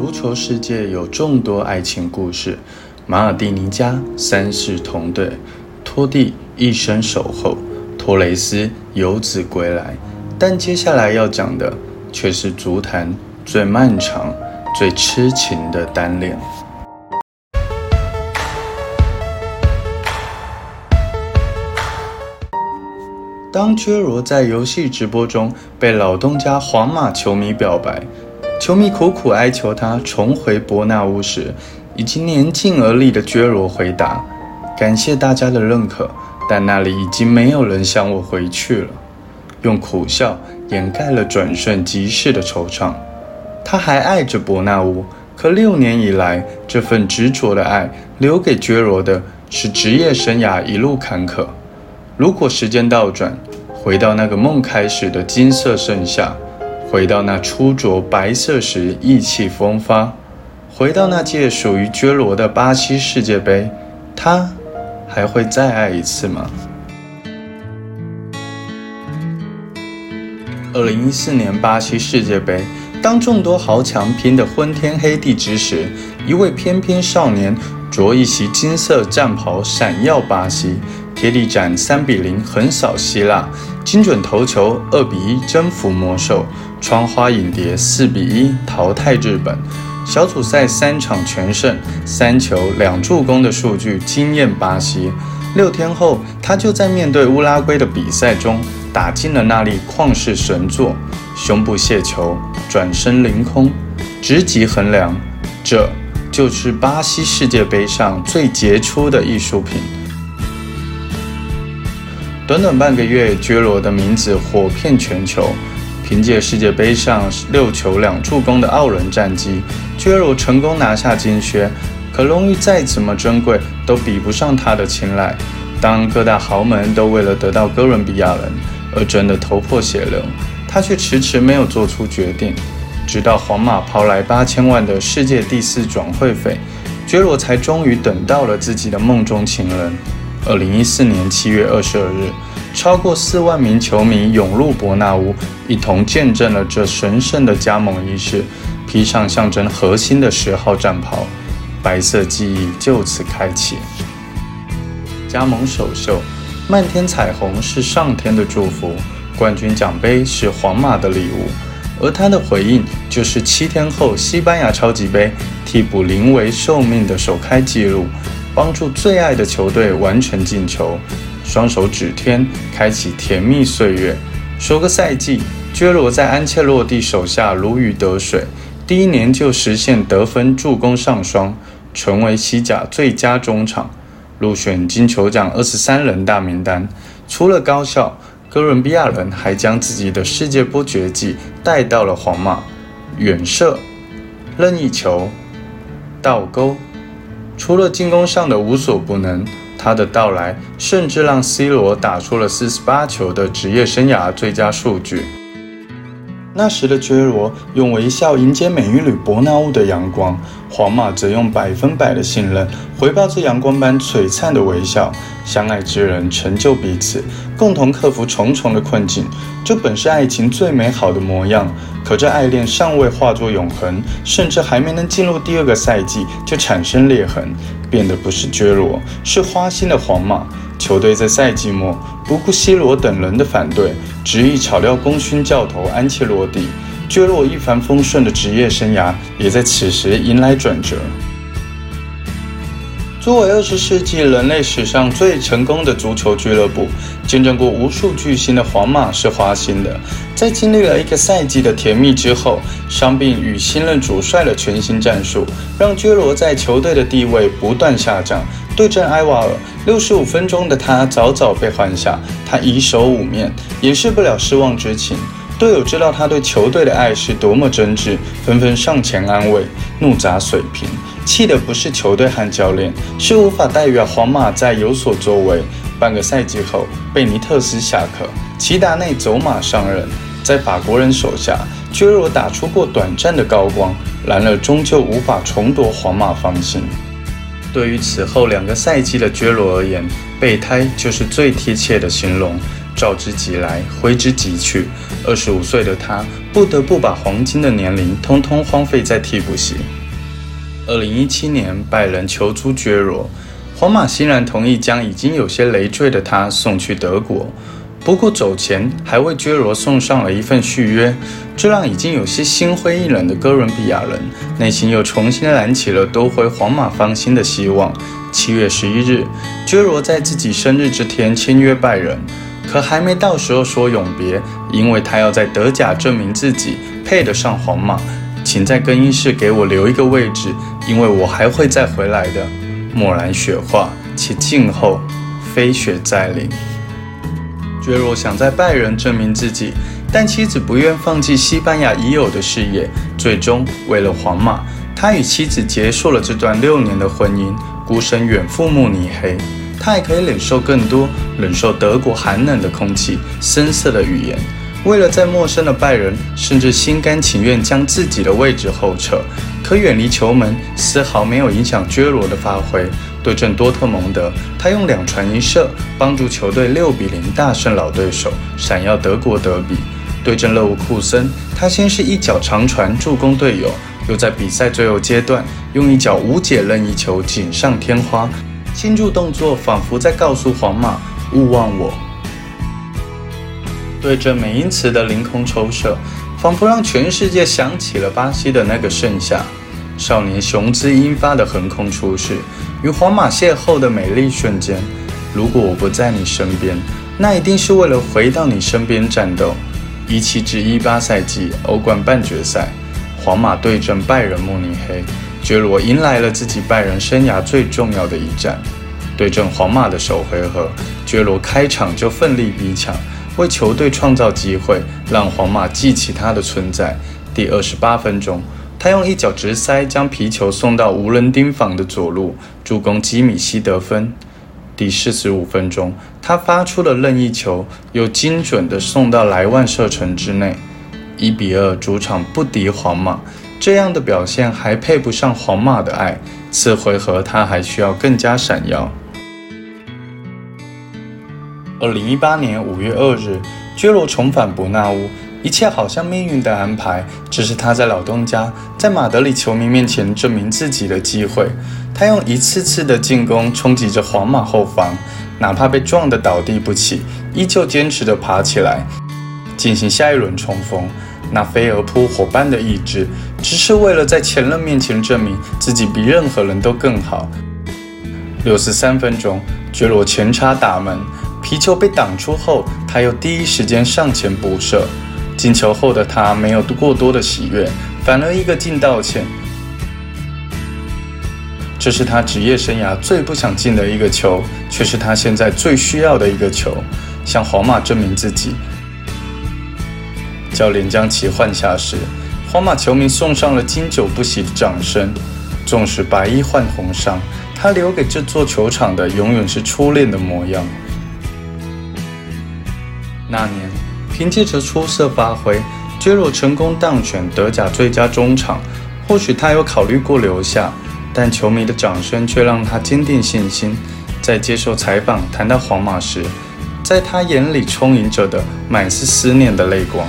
足球世界有众多爱情故事，马尔蒂尼加三世同队，托蒂一生守候，托雷斯游子归来。但接下来要讲的却是足坛最漫长、最痴情的单恋。当薛罗在游戏直播中被老东家皇马球迷表白。球迷苦苦哀求他重回伯纳乌时，已经年近而立的撅罗回答：“感谢大家的认可，但那里已经没有人想我回去了。”用苦笑掩盖了转瞬即逝的惆怅。他还爱着伯纳乌，可六年以来，这份执着的爱留给撅罗的是职业生涯一路坎坷。如果时间倒转，回到那个梦开始的金色盛夏。回到那初着白色时意气风发，回到那届属于撅罗的巴西世界杯，他还会再爱一次吗？二零一四年巴西世界杯，当众多豪强拼得昏天黑地之时，一位翩翩少年着一袭金色战袍闪耀巴西，贴地斩三比零横扫希腊，精准头球二比一征服魔兽。窗花影蝶四比一淘汰日本，小组赛三场全胜，三球两助攻的数据惊艳巴西。六天后，他就在面对乌拉圭的比赛中打进了那粒旷世神作，胸部卸球，转身凌空，直击横梁，这就是巴西世界杯上最杰出的艺术品。短短半个月，撅罗的名字火遍全球。凭借世界杯上六球两助攻的傲人战绩，撅罗成功拿下金靴。可荣誉再怎么珍贵，都比不上他的青睐。当各大豪门都为了得到哥伦比亚人而争得头破血流，他却迟迟没有做出决定。直到皇马抛来八千万的世界第四转会费，撅罗才终于等到了自己的梦中情人。二零一四年七月二十二日。超过四万名球迷涌入伯纳乌，一同见证了这神圣的加盟仪式。披上象征核心的十号战袍，白色记忆就此开启。加盟首秀，漫天彩虹是上天的祝福，冠军奖杯是皇马的礼物，而他的回应就是七天后西班牙超级杯替补临危受命的首开纪录，帮助最爱的球队完成进球。双手指天，开启甜蜜岁月。首个赛季，撅罗在安切洛蒂手下如鱼得水，第一年就实现得分、助攻上双，成为西甲最佳中场，入选金球奖二十三人大名单。除了高效，哥伦比亚人还将自己的世界波绝技带到了皇马，远射、任意球、倒钩，除了进攻上的无所不能。他的到来甚至让 C 罗打出了四十八球的职业生涯最佳数据。那时的撅罗用微笑迎接美女伯纳乌的阳光，皇马则用百分百的信任回报这阳光般璀璨的微笑。相爱之人成就彼此，共同克服重重的困境，这本是爱情最美好的模样。可这爱恋尚未化作永恒，甚至还没能进入第二个赛季就产生裂痕，变得不是撅罗，是花心的皇马。球队在赛季末不顾 C 罗等人的反对，执意炒掉功勋教头安切洛蒂，撅罗一帆风顺的职业生涯也在此时迎来转折。作为二十世纪人类史上最成功的足球俱乐部，见证过无数巨星的皇马是花心的。在经历了一个赛季的甜蜜之后，伤病与新任主帅的全新战术，让撅罗在球队的地位不断下降。对阵埃瓦尔，六十五分钟的他早早被换下，他以手捂面，掩饰不了失望之情。队友知道他对球队的爱是多么真挚，纷纷上前安慰，怒砸水瓶。气的不是球队和教练，是无法代表皇马在有所作为。半个赛季后，贝尼特斯下课，齐达内走马上任，在法国人手下，撅罗打出过短暂的高光，然而终究无法重夺皇马芳心。对于此后两个赛季的撅罗而言，备胎就是最贴切的形容。召之即来，挥之即去。二十五岁的他不得不把黄金的年龄通通荒废在替补席。二零一七年，拜仁求租绝罗，皇马欣然同意将已经有些累赘的他送去德国。不过走前还为绝罗送上了一份续约，这让已经有些心灰意冷的哥伦比亚人内心又重新燃起了夺回皇马芳心的希望。七月十一日，绝罗在自己生日这天签约拜仁，可还没到时候说永别，因为他要在德甲证明自己配得上皇马，请在更衣室给我留一个位置，因为我还会再回来的。蓦然雪化，且静候飞雪再临。觉罗想在拜仁证明自己，但妻子不愿放弃西班牙已有的事业，最终为了皇马，他与妻子结束了这段六年的婚姻。孤身远赴慕尼黑，他还可以忍受更多，忍受德国寒冷的空气、深色的语言。为了在陌生的拜仁，甚至心甘情愿将自己的位置后撤。可远离球门，丝毫没有影响觉罗的发挥。对阵多特蒙德，他用两传一射，帮助球队六比零大胜老对手，闪耀德国德比。对阵勒沃库森，他先是一脚长传助攻队友。又在比赛最后阶段用一脚无解任意球锦上添花，庆祝动作仿佛在告诉皇马勿忘我。对阵美因茨的凌空抽射，仿佛让全世界想起了巴西的那个盛夏，少年雄姿英发的横空出世，与皇马邂逅的美丽瞬间。如果我不在你身边，那一定是为了回到你身边战斗。一七至一八赛季欧冠半决赛。皇马对阵拜仁慕尼黑，觉罗迎来了自己拜仁生涯最重要的一战。对阵皇马的首回合，觉罗开场就奋力逼抢，为球队创造机会，让皇马记起他的存在。第二十八分钟，他用一脚直塞将皮球送到无人盯防的左路，助攻基米希得分。第四十五分钟，他发出的任意球又精准地送到莱万射程之内。一比二，主场不敌皇马，这样的表现还配不上皇马的爱。次回合他还需要更加闪耀。二零一八年五月二日，绝罗重返伯纳乌，一切好像命运的安排，只是他在老东家，在马德里球迷面前证明自己的机会。他用一次次的进攻冲击着皇马后防，哪怕被撞得倒地不起，依旧坚持地爬起来，进行下一轮冲锋。那飞蛾扑火般的意志，只是为了在前任面前证明自己比任何人都更好。六十三分钟，绝罗前插打门，皮球被挡出后，他又第一时间上前补射。进球后的他没有过多的喜悦，反而一个劲道歉。这是他职业生涯最不想进的一个球，却是他现在最需要的一个球，向皇马证明自己。教练将其换下时，皇马球迷送上了经久不息的掌声。纵使白衣换红裳，他留给这座球场的永远是初恋的模样。那年，凭借着出色发挥，杰罗成功当选德甲最佳中场。或许他有考虑过留下，但球迷的掌声却让他坚定信心。在接受采访谈到皇马时，在他眼里充盈着的满是思念的泪光。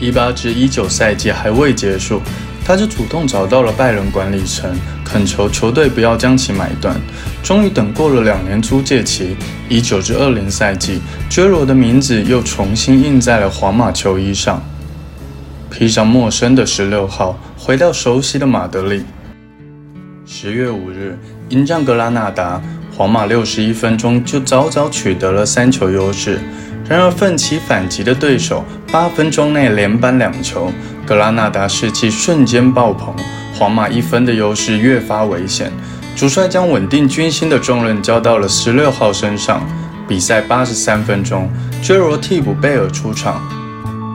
一八至一九赛季还未结束，他就主动找到了拜仁管理层，恳求球队不要将其买断。终于等过了两年租借期，一九至二零赛季，绝罗的名字又重新印在了皇马球衣上，披上陌生的十六号，回到熟悉的马德里。十月五日，迎战格拉纳达。皇马六十一分钟就早早取得了三球优势，然而奋起反击的对手八分钟内连扳两球，格拉纳达士气瞬间爆棚，皇马一分的优势越发危险。主帅将稳定军心的重任交到了十六号身上。比赛八十三分钟，杰罗替补贝尔出场，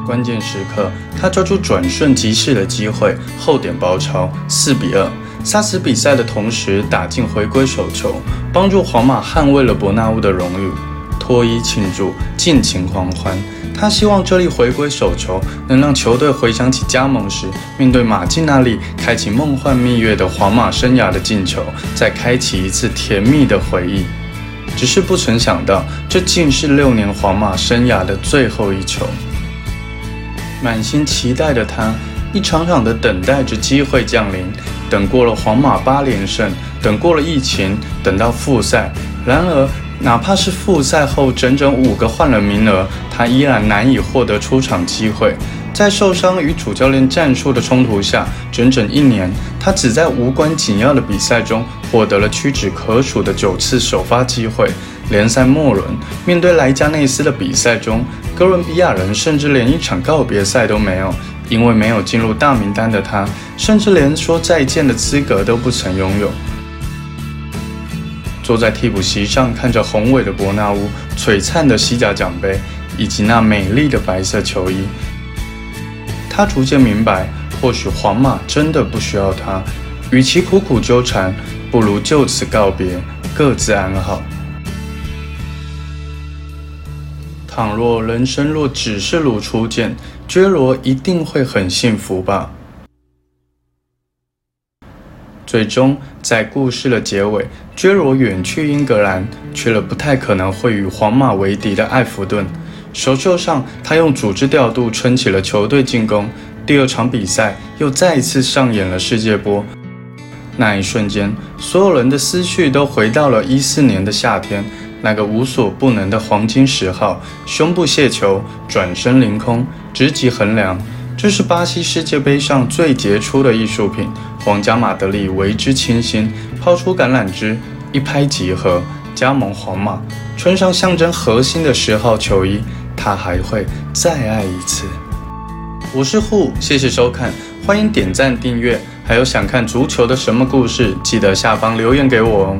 关键时刻他抓住转瞬即逝的机会，后点包抄，四比二。杀死比赛的同时打进回归手球，帮助皇马捍卫了伯纳乌的荣誉。脱衣庆祝，尽情狂欢，他希望这粒回归手球能让球队回想起加盟时面对马竞那里开启梦幻蜜月的皇马生涯的进球，再开启一次甜蜜的回忆。只是不曾想到，这竟是六年皇马生涯的最后一球。满心期待的他，一场场的等待着机会降临，等过了皇马八连胜，等过了疫情，等到复赛。然而，哪怕是复赛后整整五个换人名额，他依然难以获得出场机会。在受伤与主教练战术的冲突下，整整一年，他只在无关紧要的比赛中获得了屈指可数的九次首发机会。联赛末轮，面对莱加内斯的比赛中，哥伦比亚人甚至连一场告别赛都没有，因为没有进入大名单的他，甚至连说再见的资格都不曾拥有。坐在替补席上，看着宏伟的伯纳乌、璀璨的西甲奖杯以及那美丽的白色球衣，他逐渐明白，或许皇马真的不需要他，与其苦苦纠缠，不如就此告别，各自安好。倘若人生若只是如初见，娟罗一定会很幸福吧。最终，在故事的结尾，娟罗远去英格兰，去了不太可能会与皇马为敌的埃弗顿。首秀上，他用组织调度撑起了球队进攻。第二场比赛，又再一次上演了世界波。那一瞬间，所有人的思绪都回到了一四年的夏天。那个无所不能的黄金十号，胸部卸球，转身凌空，直击横梁。这是巴西世界杯上最杰出的艺术品，皇家马德里为之倾心，抛出橄榄枝，一拍即合，加盟皇马，穿上象征核心的十号球衣，他还会再爱一次。我是户，谢谢收看，欢迎点赞订阅，还有想看足球的什么故事，记得下方留言给我哦。